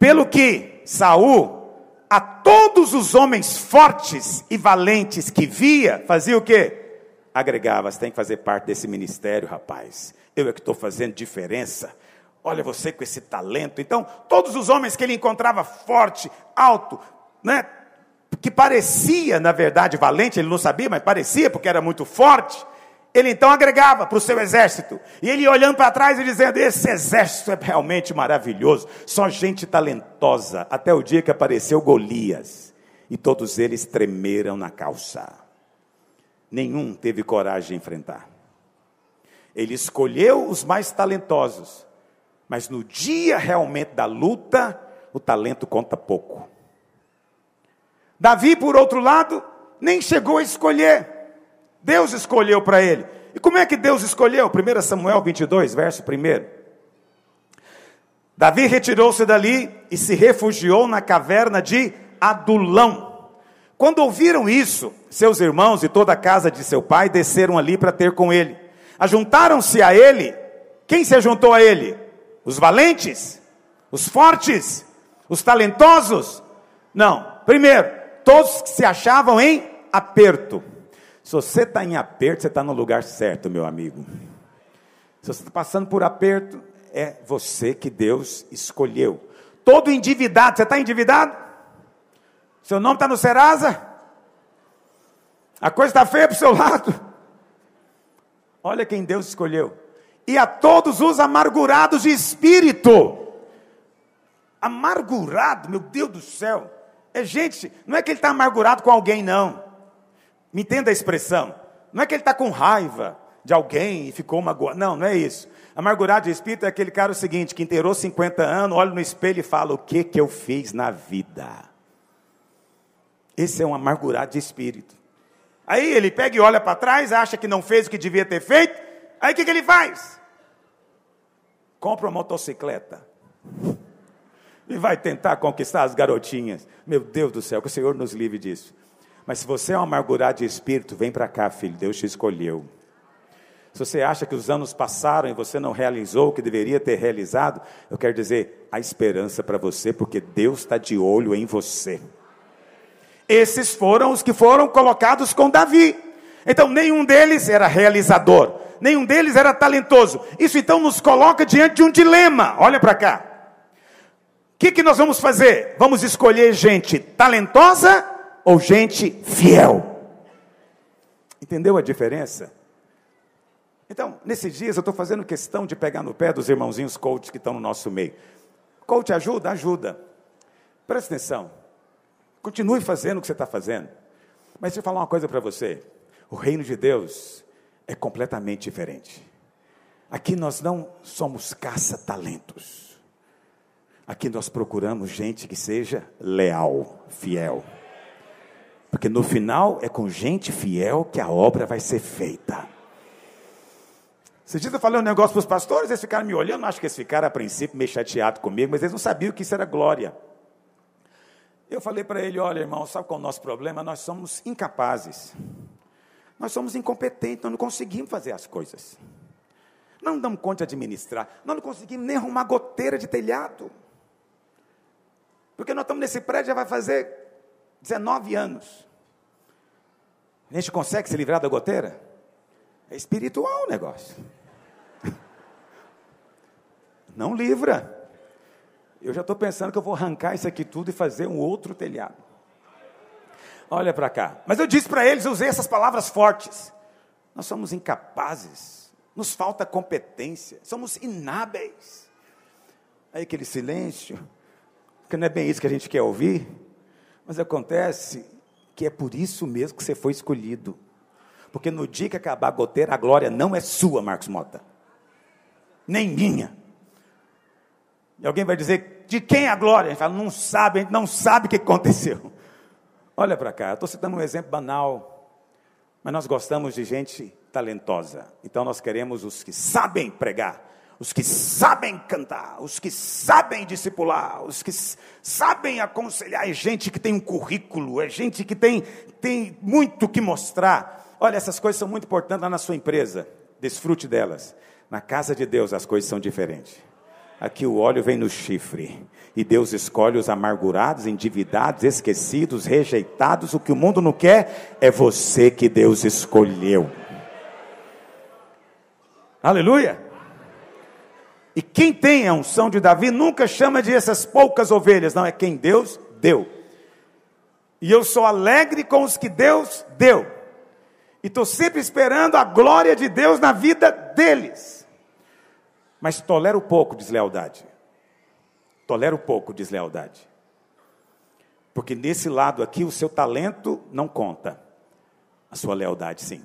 Pelo que Saul a todos os homens fortes e valentes que via, fazia o quê? Agregava, você tem que fazer parte desse ministério, rapaz. Eu é que estou fazendo diferença. Olha você com esse talento. Então, todos os homens que ele encontrava forte, alto, né? Que parecia, na verdade, valente, ele não sabia, mas parecia porque era muito forte ele então agregava para o seu exército. E ele olhando para trás e dizendo: Esse exército é realmente maravilhoso, só gente talentosa. Até o dia que apareceu Golias. E todos eles tremeram na calça. Nenhum teve coragem de enfrentar. Ele escolheu os mais talentosos. Mas no dia realmente da luta, o talento conta pouco. Davi, por outro lado, nem chegou a escolher. Deus escolheu para ele. E como é que Deus escolheu? 1 Samuel 22, verso 1. Davi retirou-se dali e se refugiou na caverna de Adulão. Quando ouviram isso, seus irmãos e toda a casa de seu pai desceram ali para ter com ele. Ajuntaram-se a ele. Quem se juntou a ele? Os valentes? Os fortes? Os talentosos? Não. Primeiro, todos que se achavam em aperto. Se você está em aperto, você está no lugar certo, meu amigo. Se você está passando por aperto, é você que Deus escolheu. Todo endividado, você está endividado? Seu nome está no Serasa? A coisa está feia para o seu lado. Olha quem Deus escolheu. E a todos os amargurados de espírito. Amargurado, meu Deus do céu. É gente, não é que ele está amargurado com alguém, não. Me entenda a expressão. Não é que ele está com raiva de alguém e ficou magoado. Não, não é isso. Amargurado de espírito é aquele cara o seguinte, que inteirou 50 anos, olha no espelho e fala: O que que eu fiz na vida? Esse é um amargurado de espírito. Aí ele pega e olha para trás, acha que não fez o que devia ter feito. Aí o que, que ele faz? Compra uma motocicleta. E vai tentar conquistar as garotinhas. Meu Deus do céu, que o Senhor nos livre disso. Mas se você é um amargurado de espírito, vem para cá, filho, Deus te escolheu. Se você acha que os anos passaram e você não realizou o que deveria ter realizado, eu quero dizer, há esperança para você, porque Deus está de olho em você. Esses foram os que foram colocados com Davi. Então, nenhum deles era realizador, nenhum deles era talentoso. Isso então nos coloca diante de um dilema. Olha para cá. O que, que nós vamos fazer? Vamos escolher gente talentosa ou gente fiel? Entendeu a diferença? Então, nesses dias eu estou fazendo questão de pegar no pé dos irmãozinhos coaches que estão no nosso meio. Coach ajuda? Ajuda. Presta atenção. Continue fazendo o que você está fazendo. Mas deixa eu falar uma coisa para você. O reino de Deus é completamente diferente. Aqui nós não somos caça-talentos. Aqui nós procuramos gente que seja leal, fiel. Porque no final é com gente fiel que a obra vai ser feita. Esses dias eu falei um negócio para os pastores, eles ficaram me olhando, acho que eles ficaram a princípio meio chateados comigo, mas eles não sabiam que isso era glória. Eu falei para ele, olha irmão, sabe qual é o nosso problema? Nós somos incapazes. Nós somos incompetentes, nós não conseguimos fazer as coisas. Não damos conta de administrar, nós não conseguimos nem arrumar goteira de telhado. Porque nós estamos nesse prédio, já vai fazer 19 anos. A gente consegue se livrar da goteira? É espiritual o negócio. Não livra. Eu já estou pensando que eu vou arrancar isso aqui tudo e fazer um outro telhado. Olha para cá. Mas eu disse para eles, eu usei essas palavras fortes. Nós somos incapazes, nos falta competência, somos inábeis. Aí aquele silêncio, porque não é bem isso que a gente quer ouvir, mas acontece que é por isso mesmo que você foi escolhido. Porque no dia que acabar a goteira, a glória não é sua, Marcos Mota, nem minha. E alguém vai dizer, de quem é a glória? A gente fala, não sabe, a gente não sabe o que aconteceu. Olha para cá, estou citando um exemplo banal, mas nós gostamos de gente talentosa. Então nós queremos os que sabem pregar, os que sabem cantar, os que sabem discipular, os que sabem aconselhar. É gente que tem um currículo, é gente que tem, tem muito que mostrar. Olha, essas coisas são muito importantes lá na sua empresa, desfrute delas. Na casa de Deus as coisas são diferentes. Aqui o óleo vem no chifre. E Deus escolhe os amargurados, endividados, esquecidos, rejeitados. O que o mundo não quer é você que Deus escolheu. Aleluia! E quem tem a unção de Davi nunca chama de essas poucas ovelhas, não, é quem Deus deu. E eu sou alegre com os que Deus deu. E estou sempre esperando a glória de Deus na vida deles mas tolera o pouco deslealdade. Tolera o pouco deslealdade. Porque nesse lado aqui o seu talento não conta, a sua lealdade sim.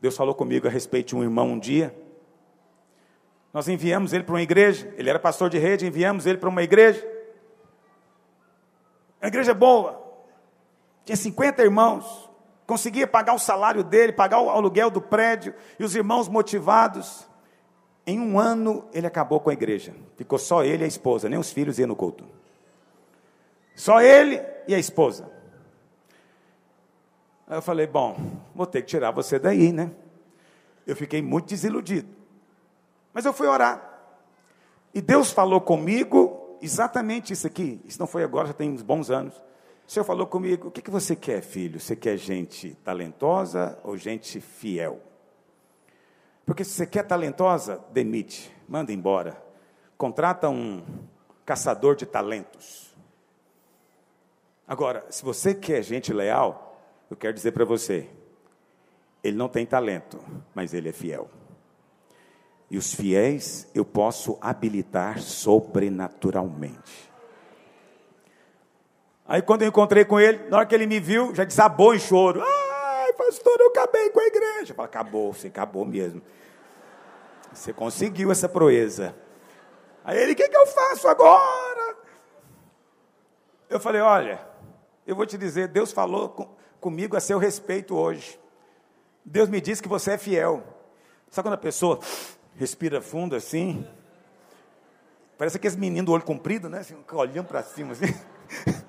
Deus falou comigo a respeito de um irmão um dia. Nós enviamos ele para uma igreja, ele era pastor de rede, enviamos ele para uma igreja. Uma igreja boa, tinha 50 irmãos, conseguia pagar o salário dele, pagar o aluguel do prédio, e os irmãos motivados. Em um ano, ele acabou com a igreja. Ficou só ele e a esposa, nem os filhos iam no culto. Só ele e a esposa. Aí eu falei: bom, vou ter que tirar você daí, né? Eu fiquei muito desiludido. Mas eu fui orar. E Deus falou comigo exatamente isso aqui. Isso não foi agora, já tem uns bons anos. O Senhor falou comigo: o que, que você quer, filho? Você quer gente talentosa ou gente fiel? Porque se você quer talentosa, demite, manda embora. Contrata um caçador de talentos. Agora, se você quer gente leal, eu quero dizer para você: ele não tem talento, mas ele é fiel. E os fiéis eu posso habilitar sobrenaturalmente. Aí quando eu encontrei com ele, na hora que ele me viu, já desabou em choro. Ai, pastor, eu acabei com a igreja. Eu falei, acabou, você acabou mesmo. Você conseguiu essa proeza. Aí ele, o que, que eu faço agora? Eu falei, olha, eu vou te dizer, Deus falou com, comigo a seu respeito hoje. Deus me disse que você é fiel. Sabe quando a pessoa respira fundo assim? Parece aqueles meninos do olho comprido, né? Assim, olhando para cima assim.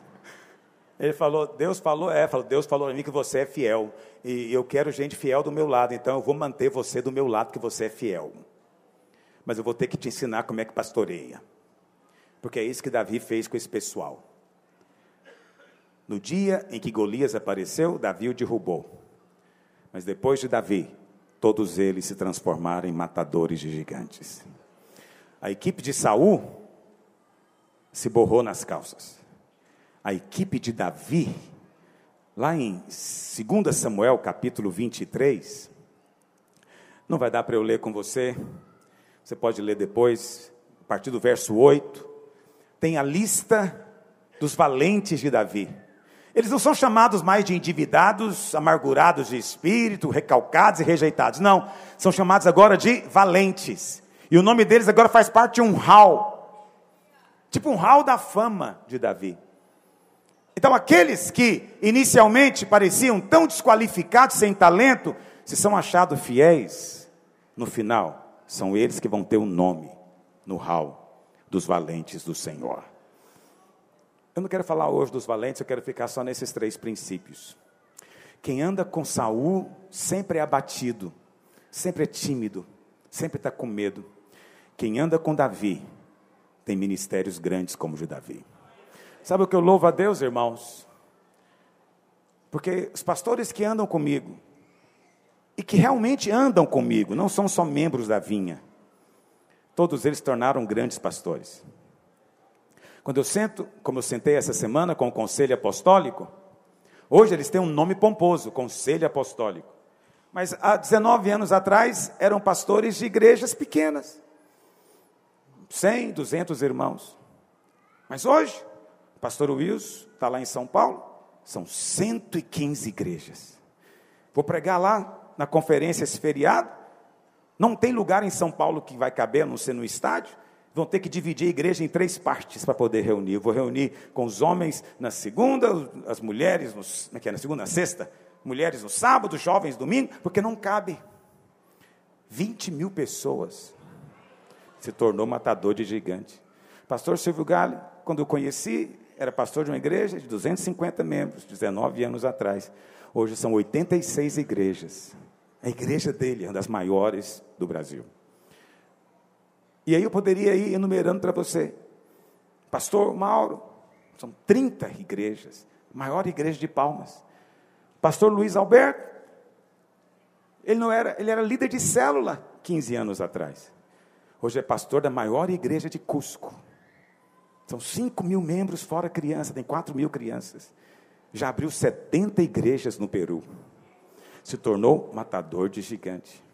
Ele falou, Deus falou, é, falou, Deus falou a mim que você é fiel. E eu quero gente fiel do meu lado, então eu vou manter você do meu lado, que você é fiel. Mas eu vou ter que te ensinar como é que pastoreia. Porque é isso que Davi fez com esse pessoal. No dia em que Golias apareceu, Davi o derrubou. Mas depois de Davi, todos eles se transformaram em matadores de gigantes. A equipe de Saul se borrou nas calças a equipe de Davi, lá em 2 Samuel capítulo 23, não vai dar para eu ler com você, você pode ler depois, a partir do verso 8, tem a lista dos valentes de Davi. Eles não são chamados mais de endividados, amargurados de espírito, recalcados e rejeitados. Não, são chamados agora de valentes. E o nome deles agora faz parte de um hall. Tipo um hall da fama de Davi. Então, aqueles que inicialmente pareciam tão desqualificados, sem talento, se são achados fiéis, no final, são eles que vão ter o um nome no hall dos valentes do Senhor. Eu não quero falar hoje dos valentes, eu quero ficar só nesses três princípios. Quem anda com Saul sempre é abatido, sempre é tímido, sempre está com medo. Quem anda com Davi tem ministérios grandes como o de Davi. Sabe o que eu louvo a Deus, irmãos? Porque os pastores que andam comigo, e que realmente andam comigo, não são só membros da vinha, todos eles tornaram grandes pastores. Quando eu sento, como eu sentei essa semana com o conselho apostólico, hoje eles têm um nome pomposo, conselho apostólico. Mas há 19 anos atrás eram pastores de igrejas pequenas, 100, 200 irmãos. Mas hoje Pastor Wilson está lá em São Paulo, são 115 igrejas. Vou pregar lá na conferência esse feriado. Não tem lugar em São Paulo que vai caber, a não ser no estádio. Vão ter que dividir a igreja em três partes para poder reunir. Eu vou reunir com os homens na segunda, as mulheres é é? na segunda, na sexta, mulheres no sábado, jovens domingo, porque não cabe. 20 mil pessoas se tornou matador de gigante. Pastor Silvio Galho, quando eu conheci, era pastor de uma igreja de 250 membros, 19 anos atrás. Hoje são 86 igrejas. A igreja dele é uma das maiores do Brasil. E aí eu poderia ir enumerando para você. Pastor Mauro, são 30 igrejas, maior igreja de Palmas. Pastor Luiz Alberto, ele não era, ele era líder de célula 15 anos atrás. Hoje é pastor da maior igreja de Cusco. São 5 mil membros, fora criança, tem 4 mil crianças. Já abriu 70 igrejas no Peru. Se tornou matador de gigante.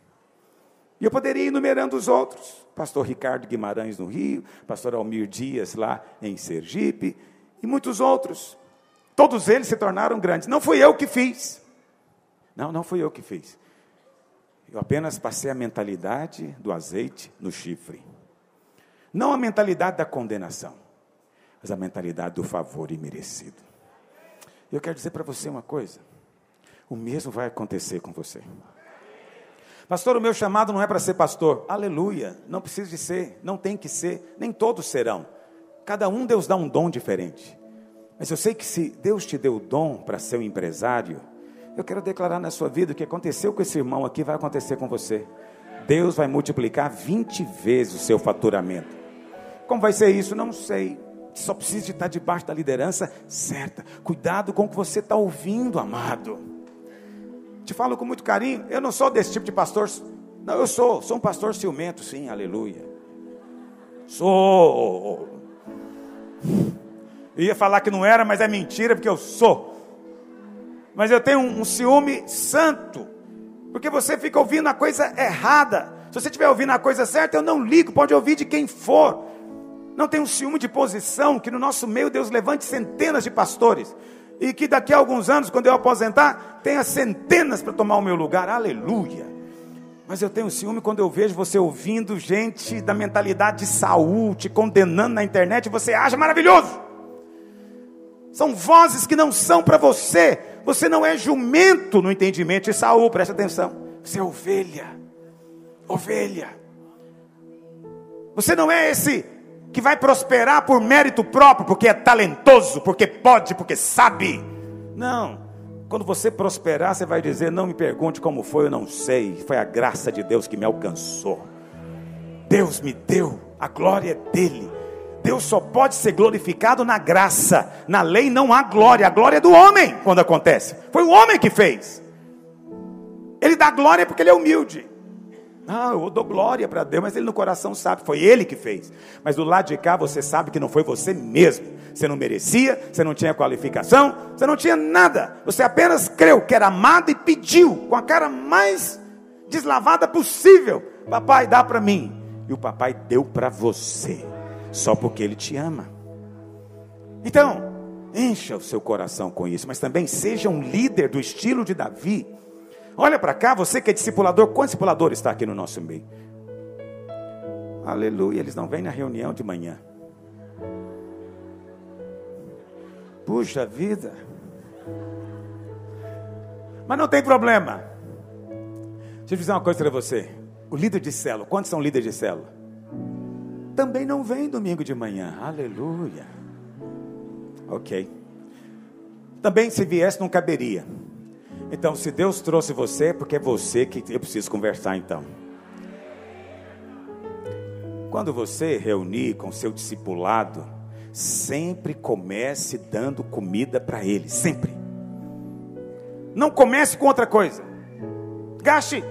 E eu poderia ir enumerando os outros. Pastor Ricardo Guimarães no Rio, pastor Almir Dias lá em Sergipe, e muitos outros. Todos eles se tornaram grandes. Não fui eu que fiz. Não, não fui eu que fiz. Eu apenas passei a mentalidade do azeite no chifre. Não a mentalidade da condenação mas a mentalidade do favor imerecido. Eu quero dizer para você uma coisa: o mesmo vai acontecer com você. Pastor, o meu chamado não é para ser pastor. Aleluia, não precisa de ser, não tem que ser, nem todos serão. Cada um Deus dá um dom diferente. Mas eu sei que se Deus te deu o dom para ser um empresário, eu quero declarar na sua vida o que aconteceu com esse irmão aqui vai acontecer com você. Deus vai multiplicar 20 vezes o seu faturamento. Como vai ser isso? Não sei só precisa de estar debaixo da liderança certa. Cuidado com o que você está ouvindo, amado. Te falo com muito carinho. Eu não sou desse tipo de pastor. Não, eu sou. Sou um pastor ciumento, sim, aleluia. Sou. Eu ia falar que não era, mas é mentira, porque eu sou. Mas eu tenho um, um ciúme santo. Porque você fica ouvindo a coisa errada. Se você estiver ouvindo a coisa certa, eu não ligo, pode ouvir de quem for. Não tem um ciúme de posição, que no nosso meio Deus levante centenas de pastores. E que daqui a alguns anos, quando eu aposentar, tenha centenas para tomar o meu lugar. Aleluia. Mas eu tenho ciúme quando eu vejo você ouvindo gente da mentalidade de Saul te condenando na internet, e você acha maravilhoso. São vozes que não são para você. Você não é jumento no entendimento de Saul, presta atenção. Você é ovelha. Ovelha. Você não é esse que vai prosperar por mérito próprio, porque é talentoso, porque pode, porque sabe. Não. Quando você prosperar, você vai dizer: Não me pergunte como foi, eu não sei. Foi a graça de Deus que me alcançou. Deus me deu, a glória é dele. Deus só pode ser glorificado na graça. Na lei não há glória, a glória é do homem quando acontece. Foi o homem que fez. Ele dá glória porque ele é humilde. Ah, eu dou glória para Deus, mas ele no coração sabe, foi ele que fez. Mas do lado de cá você sabe que não foi você mesmo. Você não merecia, você não tinha qualificação, você não tinha nada. Você apenas creu que era amado e pediu com a cara mais deslavada possível: Papai, dá para mim. E o papai deu para você, só porque ele te ama. Então, encha o seu coração com isso, mas também seja um líder do estilo de Davi Olha para cá, você que é discipulador, quantos discipuladores está aqui no nosso meio? Aleluia, eles não vêm na reunião de manhã. Puxa vida. Mas não tem problema. Deixa eu dizer uma coisa para você. O líder de célula, quantos são líderes de célula? Também não vem domingo de manhã. Aleluia. Ok. Também se viesse não caberia. Então, se Deus trouxe você, é porque é você que eu preciso conversar então. Quando você reunir com seu discipulado, sempre comece dando comida para ele, sempre. Não comece com outra coisa. Gaste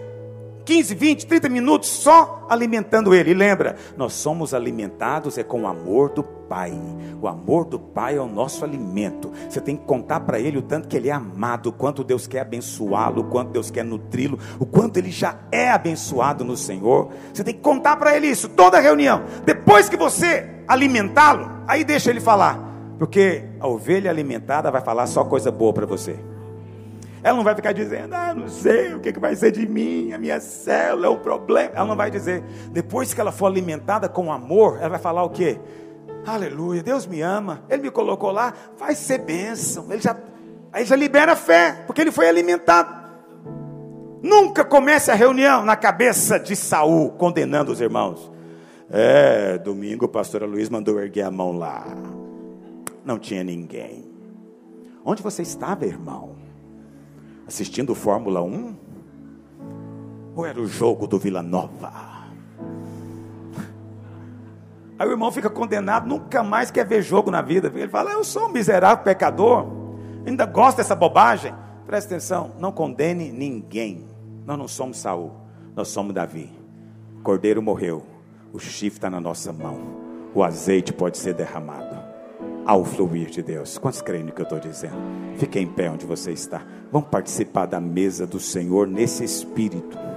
15, 20, 30 minutos só alimentando ele. E lembra, nós somos alimentados é com o amor do Pai. O amor do Pai é o nosso alimento. Você tem que contar para ele o tanto que ele é amado, o quanto Deus quer abençoá-lo, o quanto Deus quer nutri-lo, o quanto ele já é abençoado no Senhor. Você tem que contar para ele isso toda reunião. Depois que você alimentá-lo, aí deixa ele falar, porque a ovelha alimentada vai falar só coisa boa para você. Ela não vai ficar dizendo, ah, não sei o que, vai ser de mim, a minha célula é um problema. Ela não vai dizer. Depois que ela for alimentada com amor, ela vai falar o quê? Aleluia, Deus me ama, Ele me colocou lá, vai ser bênção. Ele já, aí já libera fé, porque ele foi alimentado. Nunca comece a reunião na cabeça de Saul, condenando os irmãos. É, domingo o pastor Luiz mandou erguer a mão lá. Não tinha ninguém. Onde você estava, irmão? Assistindo Fórmula 1? Ou era o jogo do Vila Nova? Aí o irmão fica condenado, nunca mais quer ver jogo na vida. Ele fala: Eu sou um miserável pecador, ainda gosto dessa bobagem. Presta atenção, não condene ninguém. Nós não somos Saul, nós somos Davi. O cordeiro morreu, o chifre está na nossa mão, o azeite pode ser derramado ao fluir de Deus. Quantos creem no que eu estou dizendo? Fique em pé onde você está. Vamos participar da mesa do Senhor nesse espírito.